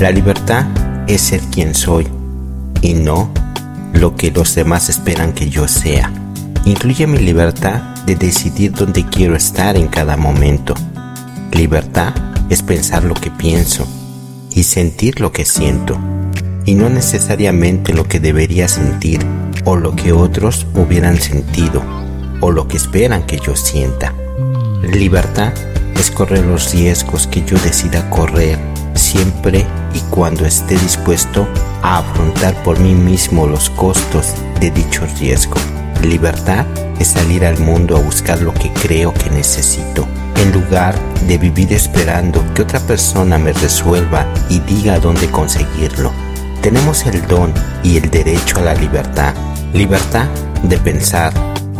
La libertad es ser quien soy y no lo que los demás esperan que yo sea. Incluye mi libertad de decidir dónde quiero estar en cada momento. Libertad es pensar lo que pienso y sentir lo que siento, y no necesariamente lo que debería sentir o lo que otros hubieran sentido o lo que esperan que yo sienta. Libertad es correr los riesgos que yo decida correr siempre y cuando esté dispuesto a afrontar por mí mismo los costos de dicho riesgo. Libertad es salir al mundo a buscar lo que creo que necesito, en lugar de vivir esperando que otra persona me resuelva y diga dónde conseguirlo. Tenemos el don y el derecho a la libertad. Libertad de pensar,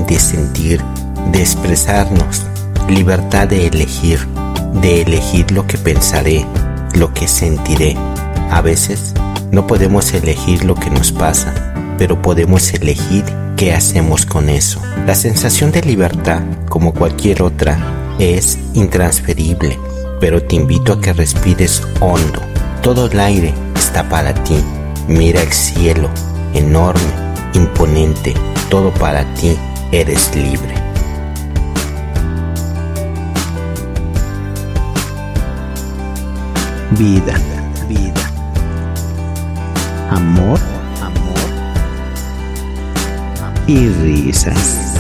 de sentir, de expresarnos. Libertad de elegir, de elegir lo que pensaré, lo que sentiré. A veces no podemos elegir lo que nos pasa, pero podemos elegir qué hacemos con eso. La sensación de libertad, como cualquier otra, es intransferible, pero te invito a que respires hondo. Todo el aire está para ti. Mira el cielo, enorme, imponente, todo para ti. Eres libre. Vida, vida. Amor, amor y risas.